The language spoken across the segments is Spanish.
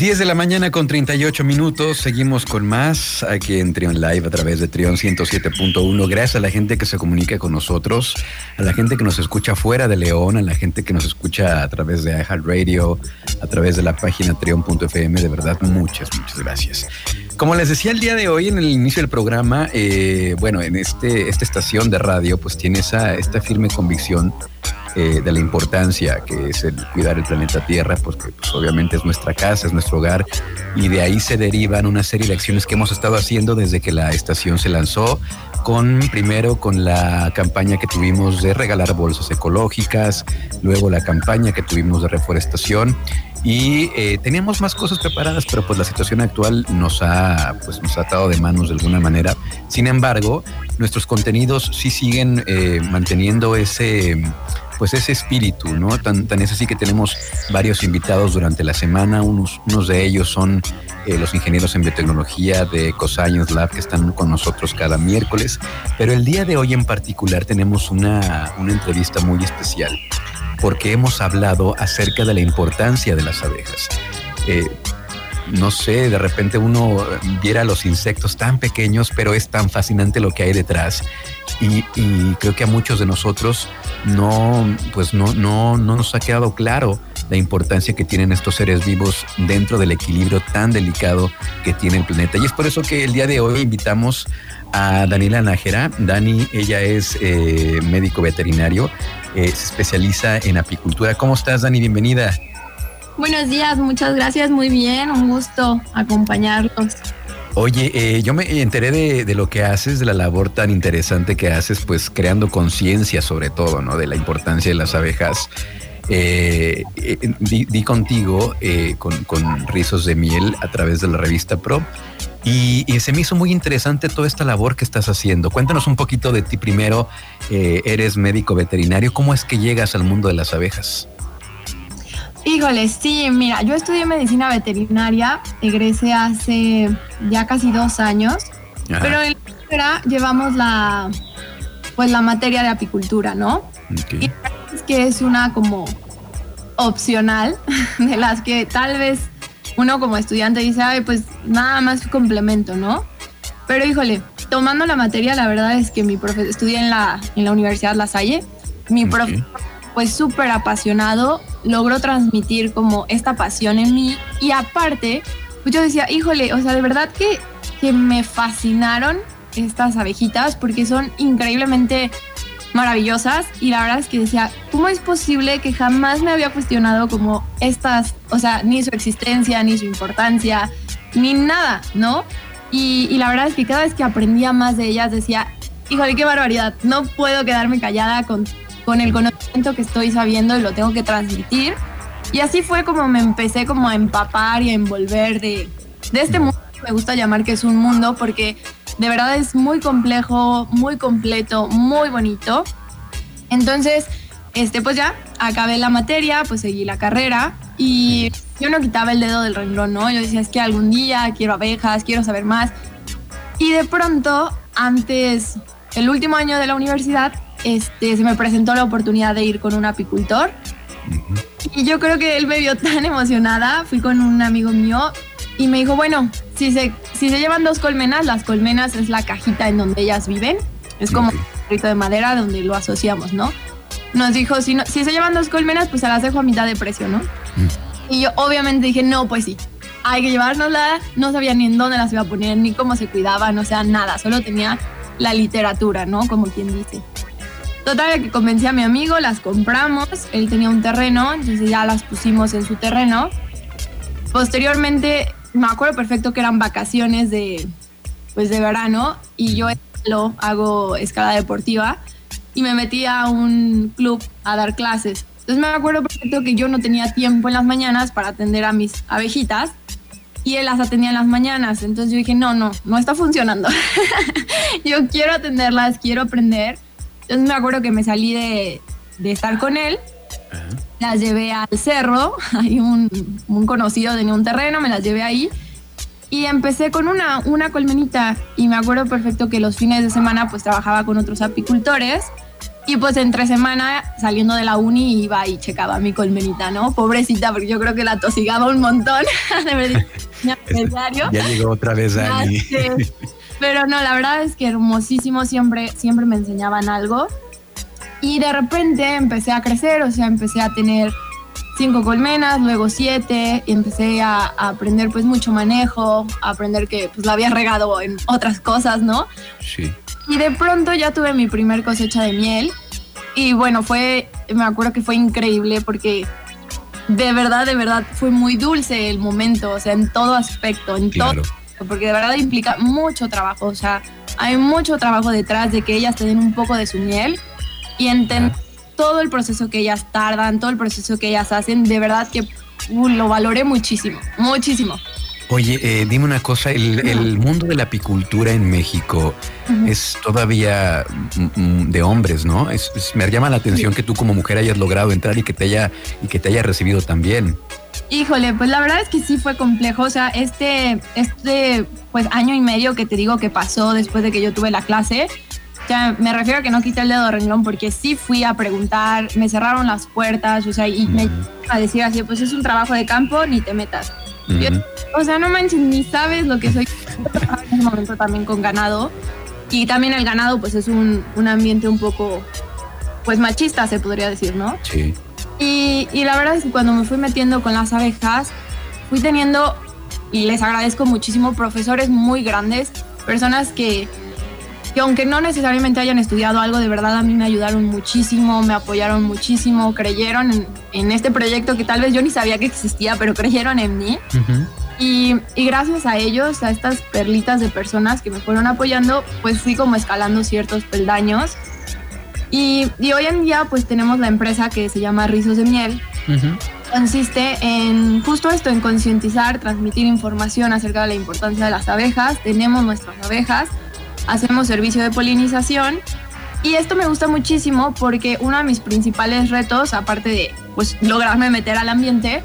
10 de la mañana con 38 minutos. Seguimos con más aquí en Trion Live a través de Trion 107.1. Gracias a la gente que se comunica con nosotros, a la gente que nos escucha fuera de León, a la gente que nos escucha a través de iHeartRadio, a través de la página trion.fm. De verdad, muchas, muchas gracias. Como les decía el día de hoy en el inicio del programa, eh, bueno, en este, esta estación de radio, pues tiene esa, esta firme convicción eh, de la importancia que es el cuidar el planeta Tierra, porque pues, obviamente es nuestra casa, es nuestro hogar, y de ahí se derivan una serie de acciones que hemos estado haciendo desde que la estación se lanzó, con primero con la campaña que tuvimos de regalar bolsas ecológicas, luego la campaña que tuvimos de reforestación y eh, teníamos más cosas preparadas, pero pues la situación actual nos ha, pues, nos ha atado de manos de alguna manera. Sin embargo, nuestros contenidos sí siguen eh, manteniendo ese pues ese espíritu, ¿no? Tan, tan es así que tenemos varios invitados durante la semana, unos, de ellos son eh, los ingenieros en biotecnología de EcoScience Lab que están con nosotros cada miércoles, pero el día de hoy en particular tenemos una, una entrevista muy especial porque hemos hablado acerca de la importancia de las abejas. Eh, no sé, de repente uno viera los insectos tan pequeños, pero es tan fascinante lo que hay detrás. Y, creo que a muchos de nosotros no, pues no, no, no nos ha quedado claro la importancia que tienen estos seres vivos dentro del equilibrio tan delicado que tiene el planeta. Y es por eso que el día de hoy invitamos a Daniela Nájera. Dani, ella es eh, médico veterinario, eh, se especializa en apicultura. ¿Cómo estás, Dani? Bienvenida. Buenos días, muchas gracias, muy bien, un gusto acompañarlos. Oye, eh, yo me enteré de, lo que haces, de la labor tan interesante que haces, pues creando conciencia sobre todo, ¿no? De la importancia de las abejas. Eh, eh di, contigo con, con, Rizos de Miel a través de la revista Pro y, se me hizo muy interesante toda esta labor que estás haciendo. Cuéntanos un poquito de ti primero. eres médico veterinario. ¿Cómo es que llegas al mundo de las abejas? Híjole, sí, mira, yo estudié medicina veterinaria, egresé hace ya casi dos años, pero en la llevamos la, pues la materia de apicultura, ¿no? Y es que es una como opcional de las que tal vez uno como estudiante dice, ay, pues nada más complemento, ¿no? Pero híjole, tomando la materia, la verdad es que mi profe estudié en la, en la Universidad La Salle, mi profesor pues súper apasionado, logró transmitir como esta pasión en mí y aparte, pues yo decía, híjole, o sea, de verdad que, que me fascinaron estas abejitas porque son increíblemente maravillosas y la verdad es que decía, ¿cómo es posible que jamás me había cuestionado como estas, o sea, ni su existencia, ni su importancia, ni nada, ¿no? Y, y la verdad es que cada vez que aprendía más de ellas decía, híjole, qué barbaridad, no puedo quedarme callada con con el conocimiento que estoy sabiendo y lo tengo que transmitir. Y así fue como me empecé como a empapar y a envolver de, de este mundo que me gusta llamar que es un mundo porque de verdad es muy complejo, muy completo, muy bonito. Entonces, este, pues ya acabé la materia, pues seguí la carrera y yo no quitaba el dedo del renglón, ¿no? Yo decía, es que algún día quiero abejas, quiero saber más. Y de pronto, antes, el último año de la universidad, este, se me presentó la oportunidad de ir con un apicultor. Y yo creo que él me vio tan emocionada, fui con un amigo mío y me dijo, bueno, si se, si se llevan dos colmenas, las colmenas es la cajita en donde ellas viven, es como un carrito de madera donde lo asociamos, ¿no? Nos dijo, si, no, si se llevan dos colmenas, pues se las dejo a mitad de precio, ¿no? Y yo obviamente dije, no, pues sí, hay que llevárnoslas, no sabía ni en dónde las iba a poner, ni cómo se cuidaban, o sea, nada, solo tenía la literatura, ¿no? Como quien dice. Total, que convencí a mi amigo, las compramos, él tenía un terreno, entonces ya las pusimos en su terreno. Posteriormente, me acuerdo perfecto que eran vacaciones de, pues de verano y yo lo hago escala deportiva y me metí a un club a dar clases. Entonces me acuerdo perfecto que yo no tenía tiempo en las mañanas para atender a mis abejitas y él las atendía en las mañanas. Entonces yo dije, no, no, no está funcionando. yo quiero atenderlas, quiero aprender. Entonces me acuerdo que me salí de, estar con él, las llevé al cerro, hay un, conocido tenía un terreno, me las llevé ahí y empecé con una, una colmenita y me acuerdo perfecto que los fines de semana pues trabajaba con otros apicultores Y pues entre semana, saliendo de la uni, iba y checaba mi colmenita, ¿no? Pobrecita, porque yo creo que la tosigaba un montón. ya llegó otra vez Dani. Pero no, la verdad es que hermosísimo, siempre, siempre me enseñaban algo. Y de repente empecé a crecer, o sea, empecé a tener cinco colmenas, luego siete, y empecé a, aprender pues mucho manejo, a aprender que pues la había regado en otras cosas, ¿no? Sí. Y de pronto ya tuve mi primer cosecha de miel y bueno, fue, me acuerdo que fue increíble porque de verdad, de verdad fue muy dulce el momento, o sea, en todo aspecto, en todo, porque de verdad implica mucho trabajo, o sea, hay mucho trabajo detrás de que ellas te den un poco de su miel y entender todo el proceso que ellas tardan, todo el proceso que ellas hacen, de verdad que uh, lo valoré muchísimo, muchísimo. Oye, eh, dime una cosa, el, mundo de la apicultura en México es todavía mm, mm, de hombres, ¿no? me llama la atención que tú como mujer hayas logrado entrar y que te haya y que te haya recibido también. Híjole, pues la verdad es que sí fue complejo, o sea, este este pues año y medio que te digo que pasó después de que yo tuve la clase, sea, me refiero a que no quité el dedo de renglón porque sí fui a preguntar, me cerraron las puertas, o sea, y me a decir así, pues es un trabajo de campo, ni te metas. o sea, no manches, ni sabes lo que soy. en ese momento también con ganado. Y también el ganado, pues es un, un ambiente un poco, pues machista, se podría decir, ¿no? Sí. Y, y la verdad es que cuando me fui metiendo con las abejas, fui teniendo, y les agradezco muchísimo, profesores muy grandes, personas que que aunque no necesariamente hayan estudiado algo, de verdad a mí me ayudaron muchísimo, me apoyaron muchísimo, creyeron en, este proyecto que tal vez yo ni sabía que existía, pero creyeron en mí. y, y, gracias a ellos, a estas perlitas de personas que me fueron apoyando, pues fui como escalando ciertos peldaños. Y, y hoy en día pues tenemos la empresa que se llama Rizos de Miel. Consiste en justo esto, en concientizar, transmitir información acerca de la importancia de las abejas. Tenemos nuestras abejas hacemos servicio de polinización y esto me gusta muchísimo porque uno de mis principales retos, aparte de pues lograrme meter al ambiente,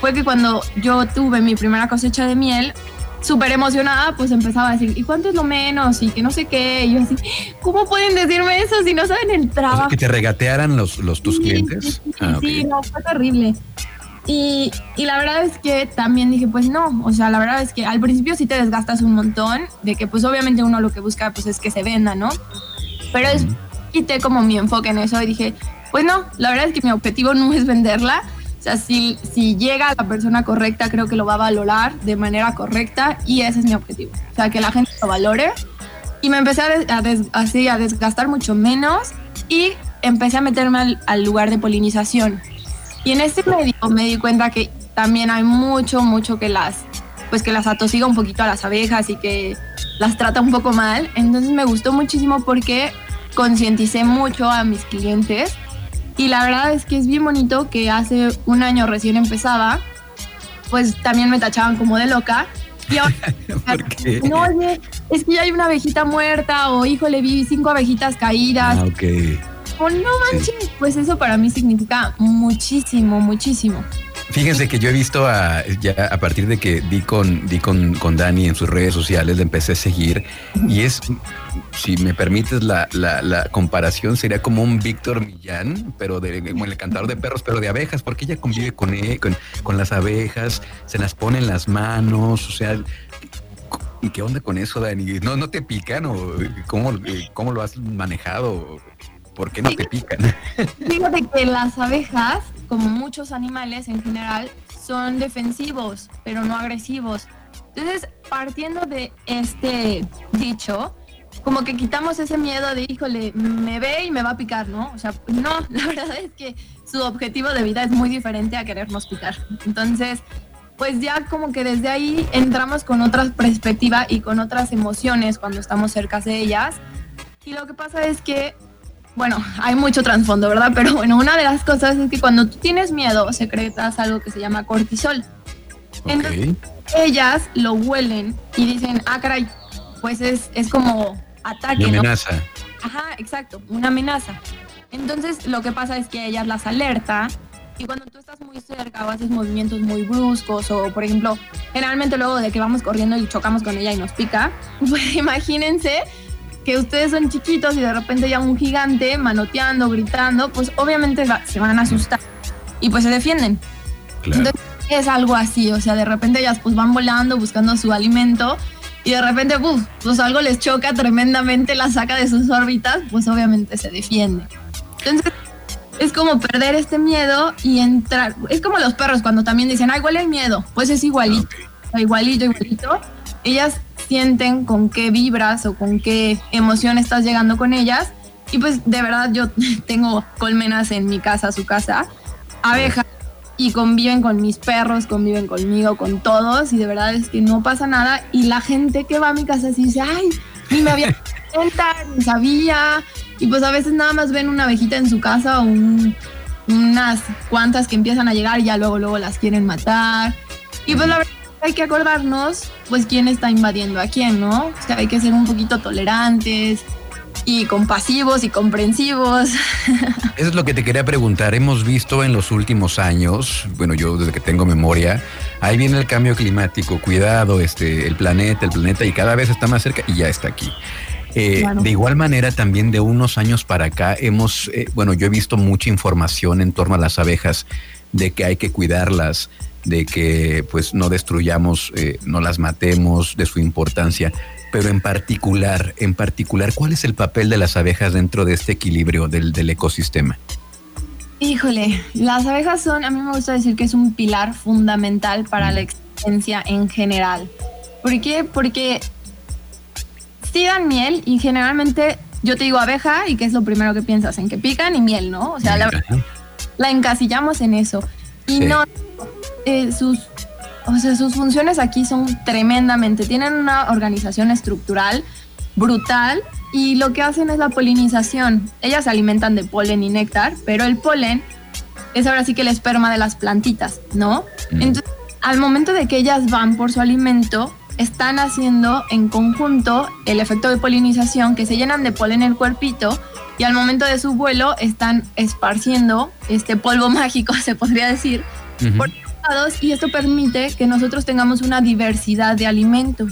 fue que cuando yo tuve mi primera cosecha de miel, súper emocionada, pues empezaba a decir, ¿y cuánto es lo menos? Y que no sé qué. Y yo así, ¿cómo pueden decirme eso si no saben el trabajo? ¿Que te regatearan los, los tus clientes? Sí, ah, no, fue terrible. Y, y, la verdad es que también dije, pues no, o sea, la verdad es que al principio sí te desgastas un montón, de que pues obviamente uno lo que busca pues es que se venda, ¿no? Pero es, quité como mi enfoque en eso y dije, pues no, la verdad es que mi objetivo no es venderla, o sea, si, si llega la persona correcta, creo que lo va a valorar de manera correcta y ese es mi objetivo, o sea, que la gente lo valore. Y me empecé a, así, a desgastar mucho menos y empecé a meterme al, al lugar de polinización y en este medio me di cuenta que también hay mucho, mucho que las, pues que las atosiga un poquito a las abejas y que las trata un poco mal. Entonces me gustó muchísimo porque concienticé mucho a mis clientes. Y la verdad es que es bien bonito que hace un año recién empezaba, pues también me tachaban como de loca. Y ahora, no, oye, es que ya hay una abejita muerta o híjole, vi cinco abejitas caídas. Ah, okay no manches, pues eso para mí significa muchísimo, muchísimo. Fíjense que yo he visto a, ya a partir de que di con, di con, con Dani en sus redes sociales, le empecé a seguir y es, si me permites la, la, comparación, sería como un Víctor Millán, pero de, como el cantador de perros, pero de abejas, porque ella convive con, él, con, las abejas, se las pone en las manos, o sea, ¿y qué onda con eso, Dani? ¿No, no te pican o cómo, cómo lo has manejado? ¿Por qué no te pican? Fíjate que las abejas, como muchos animales en general, son defensivos, pero no agresivos. Entonces, partiendo de este dicho, como que quitamos ese miedo de, híjole, me ve y me va a picar, ¿no? O sea, no, la verdad es que su objetivo de vida es muy diferente a querernos picar. Entonces, pues ya como que desde ahí entramos con otra perspectiva y con otras emociones cuando estamos cerca de ellas. Y lo que pasa es que bueno, hay mucho trasfondo, ¿verdad? Pero bueno, una de las cosas es que cuando tú tienes miedo, secretas algo que se llama cortisol. Entonces, ellas lo huelen y dicen, ah, caray, pues es, es como ataque. Una amenaza. Ajá, exacto, una amenaza. Entonces, lo que pasa es que ellas las alerta y cuando tú estás muy cerca o haces movimientos muy bruscos o, por ejemplo, generalmente luego de que vamos corriendo y chocamos con ella y nos pica, pues imagínense que ustedes son chiquitos y de repente ya un gigante manoteando, gritando, pues obviamente se van a asustar y pues se defienden. Entonces es algo así, o sea, de repente ellas pues van volando buscando su alimento y de repente, pues algo les choca tremendamente, la saca de sus órbitas, pues obviamente se defiende. Entonces es como perder este miedo y entrar. Es como los perros cuando también dicen, ay, huele el miedo. Pues es igualito, igualito, igualito. Ellas sienten con qué vibras o con qué emoción estás llegando con ellas. Y pues de verdad yo tengo colmenas en mi casa, su casa, abejas, y conviven con mis perros, conviven conmigo, con todos, y de verdad es que no pasa nada. Y la gente que va a mi casa así dice, ay, ni me había cuenta, ni sabía, y pues a veces nada más ven una abejita en su casa o unas cuantas que empiezan a llegar y ya luego, luego las quieren matar. Y pues la verdad hay que acordarnos pues quién está invadiendo a quién, ¿no? O sea, hay que ser un poquito tolerantes y compasivos y comprensivos. Eso es lo que te quería preguntar. Hemos visto en los últimos años, bueno, yo desde que tengo memoria, ahí viene el cambio climático, cuidado, este, el planeta, el planeta, y cada vez está más cerca y ya está aquí. Eh, de igual manera, también de unos años para acá hemos, eh, bueno, yo he visto mucha información en torno a las abejas de que hay que cuidarlas, de que pues no destruyamos, eh, no las matemos, de su importancia. Pero en particular, en particular, ¿cuál es el papel de las abejas dentro de este equilibrio del, del ecosistema? Híjole, las abejas son, a mí me gusta decir que es un pilar fundamental para la existencia en general. ¿Por qué? Porque sí dan miel y generalmente yo te digo abeja y ¿qué es lo primero que piensas? En que pican y miel, ¿no? O sea, la, encasillamos en eso. Y no, eh, sus, o sea, sus funciones aquí son tremendamente, tienen una organización estructural brutal y lo que hacen es la polinización. Ellas se alimentan de polen y néctar, pero el polen es ahora sí que el esperma de las plantitas, ¿no? Mm. Entonces, al momento de que ellas van por su alimento, están haciendo en conjunto el efecto de polinización, que se llenan de polen en el cuerpito y al momento de su vuelo están esparciendo este polvo mágico, se podría decir, por y esto permite que nosotros tengamos una diversidad de alimento.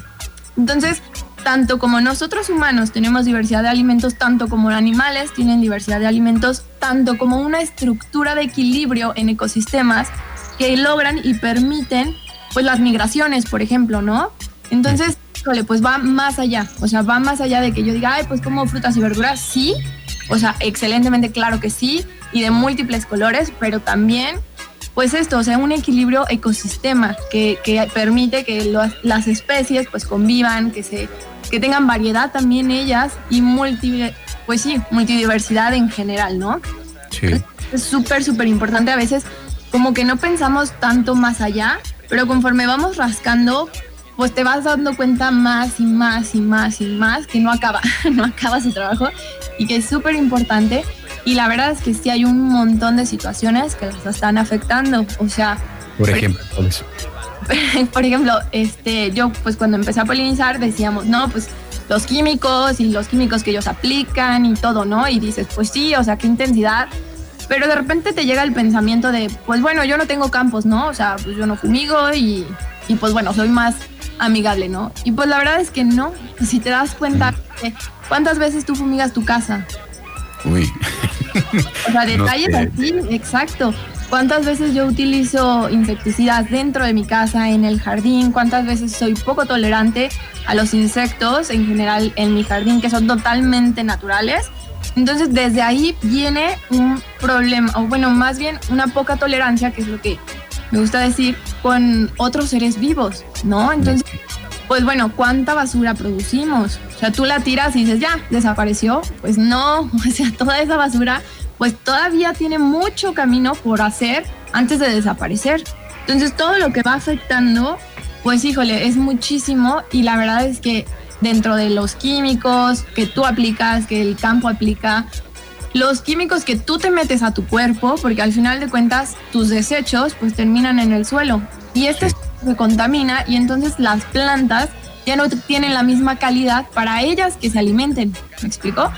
Entonces, tanto como nosotros humanos tenemos diversidad de alimentos, tanto como animales tienen diversidad de alimentos, tanto como una estructura de equilibrio en ecosistemas que logran y permiten pues las migraciones, por ejemplo, ¿no? Entonces, pues va más allá, o sea, va más allá de que yo diga, ay, pues como frutas y verduras, sí, o sea, excelentemente claro que sí, y de múltiples colores, pero también, pues esto, o sea, un equilibrio ecosistema que, que permite que las especies pues convivan, que, se, que tengan variedad también ellas y multi, pues sí, multidiversidad en general, ¿no? Sí. Es súper, súper importante a veces, como que no pensamos tanto más allá, pero conforme vamos rascando, pues te vas dando cuenta más y más y más y más que no acaba, no acaba su trabajo y que es súper importante. Y la verdad es que sí hay un montón de situaciones que las están afectando. O sea, por ejemplo, por ejemplo, este, yo pues cuando empecé a polinizar decíamos, no, pues los químicos y los químicos que ellos aplican y todo, ¿no? Y dices, pues sí, o sea, qué intensidad. Pero de repente te llega el pensamiento de, pues bueno, yo no tengo campos, ¿no? O sea, pues yo no fumigo y, y pues bueno, soy más amigable, ¿no? Y pues la verdad es que no. Si te das cuenta, ¿cuántas veces tú fumigas tu casa? Uy. O sea, detalles así, exacto. ¿Cuántas veces yo utilizo insecticidas dentro de mi casa, en el jardín? ¿Cuántas veces soy poco tolerante a los insectos en general en mi jardín, que son totalmente naturales? Entonces, desde ahí viene un problema, o bueno, más bien una poca tolerancia, que es lo que me gusta decir, con otros seres vivos, ¿no? Entonces, pues bueno, ¿cuánta basura producimos? O sea, tú la tiras y dices, ya, desapareció. Pues no, o sea, toda esa basura, pues todavía tiene mucho camino por hacer antes de desaparecer. Entonces, todo lo que va afectando, pues híjole, es muchísimo y la verdad es que dentro de los químicos que tú aplicas, que el campo aplica, los químicos que tú te metes a tu cuerpo, porque al final de cuentas tus desechos pues terminan en el suelo y este se contamina y entonces las plantas ya no tienen la misma calidad para ellas que se alimenten. ¿Me explico?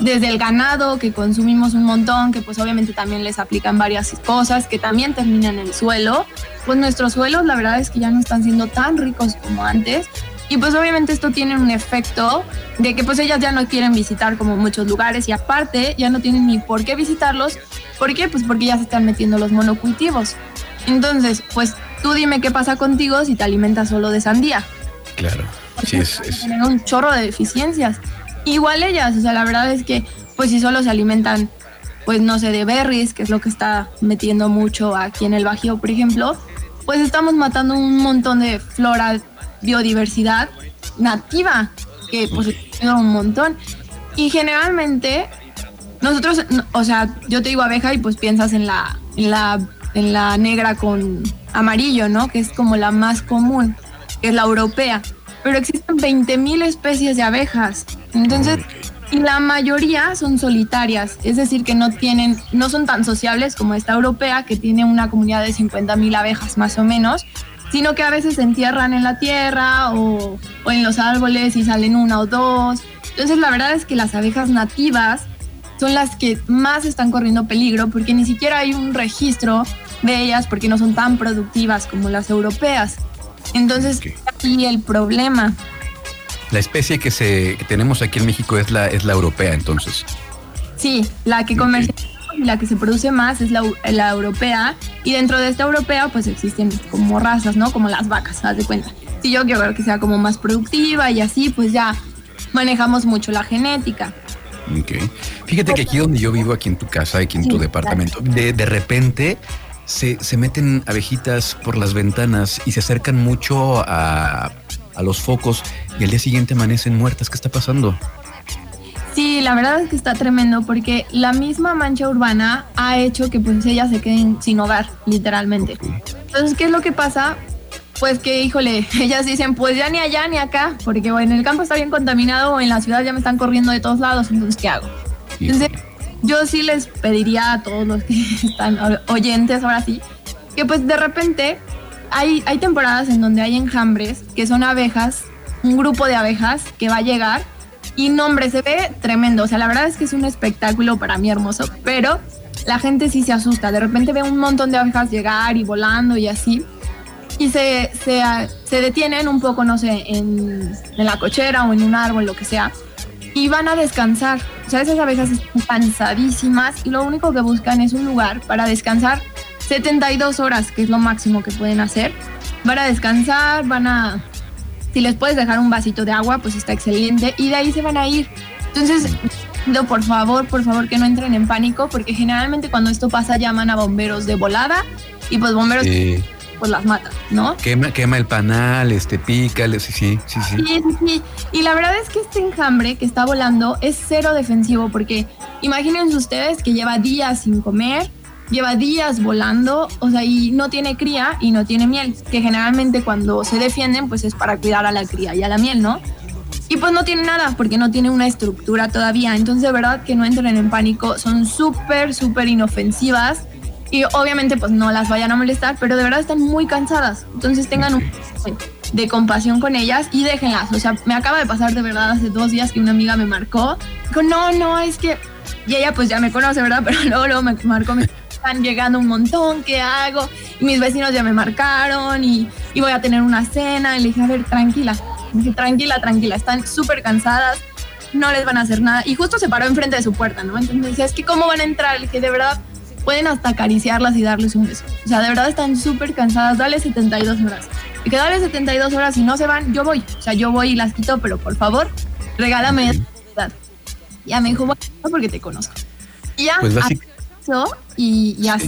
Desde el ganado que consumimos un montón, que pues obviamente también les aplican varias cosas que también terminan en el suelo, pues nuestros suelos la verdad es que ya no están siendo tan ricos como antes Y pues obviamente esto tiene un efecto de que pues ellas ya no quieren visitar como muchos lugares y aparte ya no tienen ni por qué visitarlos. ¿Por qué? Pues porque ya se están metiendo los monocultivos. Entonces, pues tú dime qué pasa contigo si te alimentas solo de sandía. Claro, sí es, es... Tienen un chorro de deficiencias. Igual ellas, o sea, la verdad es que pues si solo se alimentan, pues no sé, de berries, que es lo que está metiendo mucho aquí en el Bajío, por ejemplo, pues estamos matando un montón de flora biodiversidad nativa, que pues un montón. Y generalmente nosotros, o sea, yo te digo abeja y pues piensas en la, en la, en la negra con amarillo, ¿no? Que es como la más común, que es la europea. Pero existen 20.000 especies de abejas. Entonces, y la mayoría son solitarias, es decir, que no tienen, no son tan sociables como esta europea, que tiene una comunidad de 50.000 abejas más o menos, sino que a veces se entierran en la tierra o, en los árboles y salen una o dos. Entonces la verdad es que las abejas nativas son las que más están corriendo peligro porque ni siquiera hay un registro de ellas porque no son tan productivas como las europeas. Entonces, aquí el problema. La especie que, se, tenemos aquí en México es la, es la europea, entonces. Sí, la que comercializamos y la que se produce más es la, la, europea. Y dentro de esta europea, pues existen como razas, ¿no? Como las vacas, haz de cuenta. Si yo quiero que sea como más productiva y así, pues ya manejamos mucho la genética. Ok. Fíjate que aquí donde yo vivo, aquí en tu casa, aquí en tu departamento, de, de repente se, se, meten abejitas por las ventanas y se acercan mucho a, a los focos y al día siguiente amanecen muertas. ¿Qué está pasando? Sí, la verdad es que está tremendo porque la misma mancha urbana ha hecho que pues ellas se queden sin hogar, literalmente. Entonces, ¿qué es lo que pasa? Pues que, híjole, ellas dicen, pues ya ni allá ni acá, porque bueno, en el campo está bien contaminado o en la ciudad ya me están corriendo de todos lados, entonces, ¿qué hago? Entonces, yo sí les pediría a todos los que están oyentes ahora sí, que pues de repente hay, hay temporadas en donde hay enjambres, que son abejas, un grupo de abejas que va a llegar y nombre, se ve tremendo. O sea, la verdad es que es un espectáculo para mí hermoso, pero la gente sí se asusta. De repente ve un montón de abejas llegar y volando y así. Y se, se, se detienen un poco, no sé, en, en, la cochera o en un árbol, lo que sea. Y van a descansar. O sea, esas abejas están cansadísimas y lo único que buscan es un lugar para descansar 72 horas, que es lo máximo que pueden hacer. Van a descansar, van a si les puedes dejar un vasito de agua, pues está excelente. Y de ahí se van a ir. Entonces, por favor, por favor, que no entren en pánico, porque generalmente cuando esto pasa llaman a bomberos de volada y pues bomberos pues las matan, ¿no? Quema, quema el panal, este, pícale, sí, sí, sí, sí. Sí, sí, sí. Y la verdad es que este enjambre que está volando es cero defensivo, porque imagínense ustedes que lleva días sin comer, lleva días volando, o sea, y no tiene cría y no tiene miel, que generalmente cuando se defienden, pues es para cuidar a la cría y a la miel, ¿no? Y pues no tiene nada, porque no tiene una estructura todavía. Entonces, de verdad que no entren en pánico, son súper, súper inofensivas. Y obviamente, pues no las vayan a molestar, pero de verdad están muy cansadas. Entonces, tengan un de compasión con ellas y déjenlas. O sea, me acaba de pasar de verdad hace dos días que una amiga me marcó. Dijo, no, no, es que. Y ella, pues ya me conoce, ¿verdad? Pero luego, luego me marcó, me están llegando un montón, ¿qué hago? Y mis vecinos ya me marcaron y, y voy a tener una cena. Y le dije, a ver, tranquila, dije, tranquila, tranquila, están súper cansadas, no les van a hacer nada. Y justo se paró enfrente de su puerta, ¿no? Entonces decía, es que ¿cómo van a entrar? Le dije, de verdad, pueden hasta acariciarlas y darles un beso. O sea, de verdad están súper cansadas, dale 72 horas. Y que dale 72 horas y no se van, yo voy. O sea, yo voy y las quito, pero por favor, regálame esa Ya me dijo, bueno, porque te conozco. Y ya, pues y, ya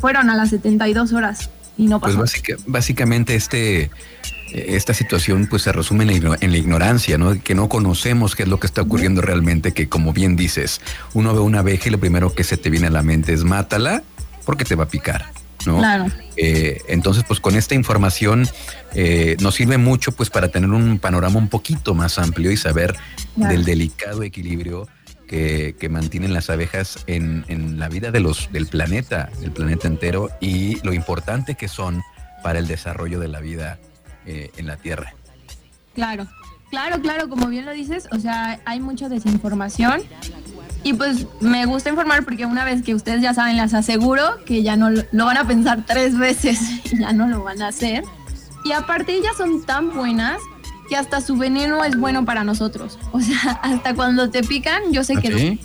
fueron a las 72 horas y no pues pasó. Pues básicamente este esta situación pues se resume en la, ignorancia, ¿no? Que no conocemos qué es lo que está ocurriendo realmente, que como bien dices, uno ve una abeja y lo primero que se te viene a la mente es mátala porque te va a picar. ¿no? Claro. Eh, entonces, pues con esta información eh, nos sirve mucho pues para tener un panorama un poquito más amplio y saber del delicado equilibrio que, mantienen las abejas en, la vida de los, del planeta, del planeta entero, y lo importante que son para el desarrollo de la vida eh, en la Tierra. Claro, claro, claro, como bien lo dices, o sea, hay mucha desinformación. Y pues me gusta informar porque una vez que ustedes ya saben, les aseguro que ya no lo van a pensar tres veces y ya no lo van a hacer. Y aparte ellas son tan buenas que hasta su veneno es bueno para nosotros. O sea, hasta cuando te pican, yo sé que...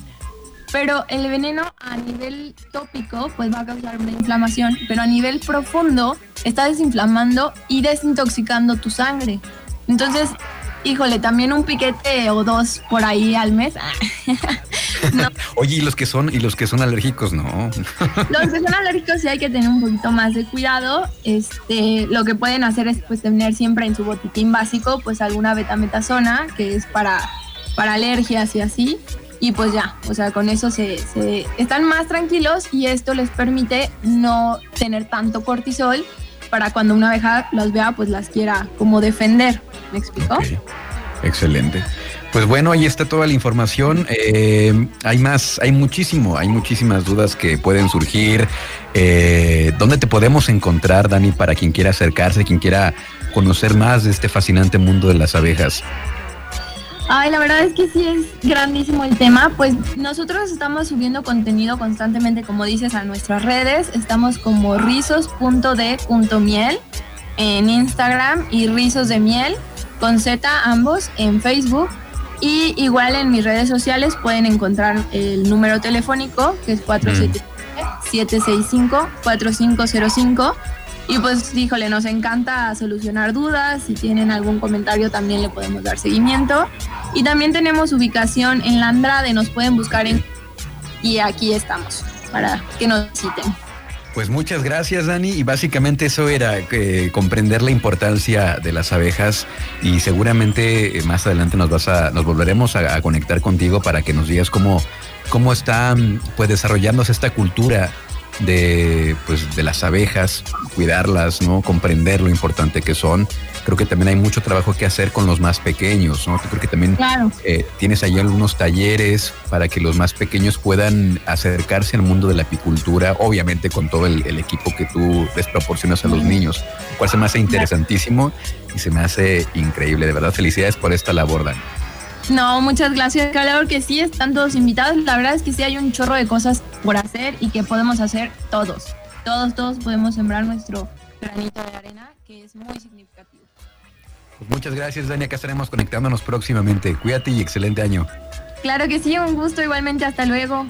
Pero el veneno a nivel tópico pues va a causar una inflamación, pero a nivel profundo está desinflamando y desintoxicando tu sangre. Entonces, híjole, también un piquete o dos por ahí al mes. Oye, y los que son y los que son alérgicos, no. los que son alérgicos sí hay que tener un poquito más de cuidado. Este, lo que pueden hacer es pues tener siempre en su botiquín básico pues alguna betametasona que es para para alergias y así. Y pues ya, o sea, con eso se, están más tranquilos y esto les permite no tener tanto cortisol para cuando una abeja los vea, pues las quiera como defender. ¿Me explicó? Excelente. Pues bueno, ahí está toda la información. Eh, hay más, hay muchísimo, hay muchísimas dudas que pueden surgir. Eh, ¿Dónde te podemos encontrar, Dani, para quien quiera acercarse, quien quiera conocer más de este fascinante mundo de las abejas? Ay, la verdad es que sí es grandísimo el tema. Pues nosotros estamos subiendo contenido constantemente, como dices, a nuestras redes. Estamos como rizos.de.miel en Instagram y rizos de miel con Z ambos en Facebook y igual en mis redes sociales pueden encontrar el número telefónico que es 477-765-4505. Y pues, híjole, nos encanta solucionar dudas. Si tienen algún comentario también le podemos dar seguimiento. Y también tenemos ubicación en la Andrade, nos pueden buscar en... Y aquí estamos para que nos visiten. Pues muchas gracias, Dani. Y básicamente eso era eh, comprender la importancia de las abejas y seguramente eh, más adelante nos vas a, nos volveremos a, conectar contigo para que nos digas cómo, cómo está pues desarrollándose esta cultura de, pues, de las abejas, cuidarlas, ¿no? Comprender lo importante que son. Creo que también hay mucho trabajo que hacer con los más pequeños, ¿no? Creo que también eh, tienes ahí algunos talleres para que los más pequeños puedan acercarse al mundo de la apicultura, obviamente con todo el, equipo que tú les proporcionas a los niños, lo cual se me hace interesantísimo y se me hace increíble. De verdad, felicidades por esta labor, Dan. No, muchas gracias, Carla, porque sí están todos invitados. La verdad es que sí hay un chorro de cosas por hacer y que podemos hacer todos. Todos, todos podemos sembrar nuestro granito de arena, que es muy significativo. Pues muchas gracias, Dani. Acá estaremos conectándonos próximamente. Cuídate y excelente año. Claro que sí, un gusto igualmente. Hasta luego.